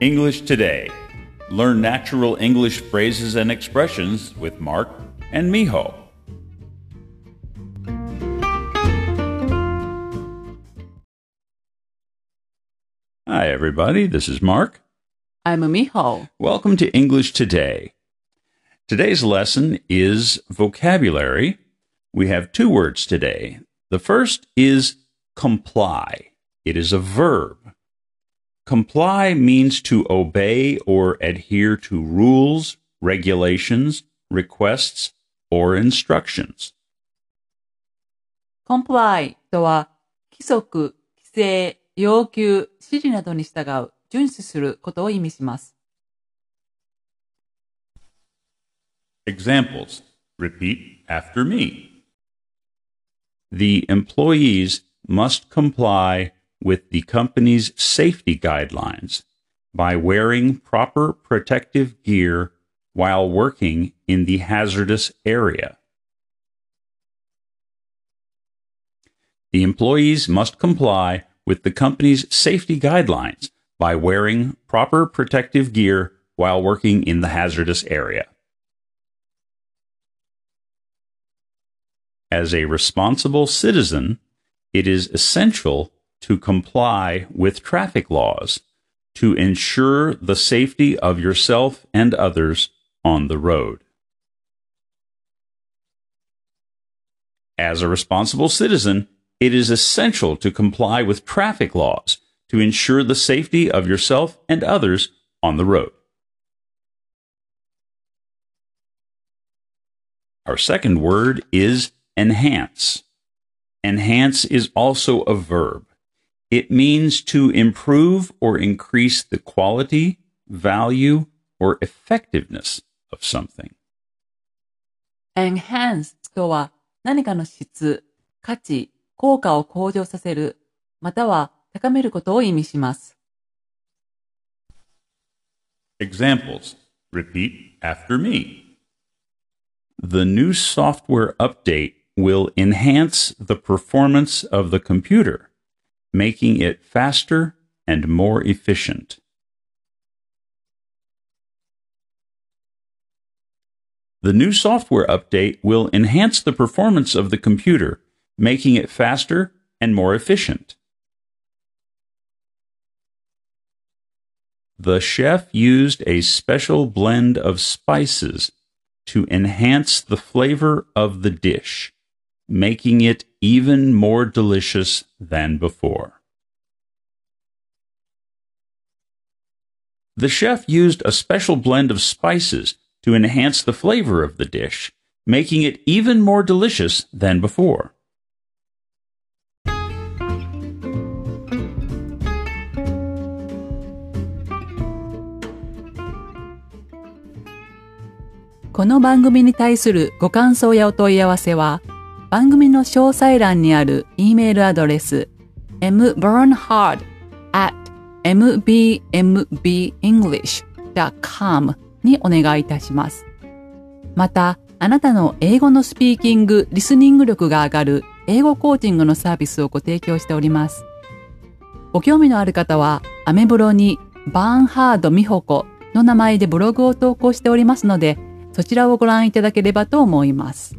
English Today. Learn natural English phrases and expressions with Mark and Miho. Hi, everybody. This is Mark. I'm Miho. Welcome to English Today. Today's lesson is vocabulary. We have two words today. The first is comply. It is a verb. Comply means to obey or adhere to rules, regulations, requests, or instructions. comply とは、規則、規制、要求、指示などに従う、遵守することを意味します。 Examples. Repeat after me. The employees must comply with the company's safety guidelines by wearing proper protective gear while working in the hazardous area. The employees must comply with the company's safety guidelines by wearing proper protective gear while working in the hazardous area. As a responsible citizen, it is essential to comply with traffic laws to ensure the safety of yourself and others on the road. As a responsible citizen, it is essential to comply with traffic laws to ensure the safety of yourself and others on the road. Our second word is enhance. Enhance is also a verb. It means to improve or increase the quality, value, or effectiveness of something. enhance とは、何かの質、価値、効果を向上させる、または高めることを意味します。 Examples. Repeat after me. The new software update will enhance the performance of the computer, making it faster and more efficient. The new software update will enhance the performance of the computer, making it faster and more efficient. The chef used a special blend of spices to enhance the flavor of the dish, making it even more delicious than before. The chef used a special blend of spices to enhance the flavor of the dish, making it even more delicious than before. この番組に対するご感想やお問い合わせは、 番組の詳細欄にある E メールアドレス mburnhard at mbmbenglish.com にお願いいたします。また、あなたの英語のスピーキング、リスニング力が上がる英語コーチングのサービスをご提供しております。ご興味のある方は、アメブロにバーンハード美穂子の名前でブログを投稿しておりますので、そちらをご覧いただければと思います。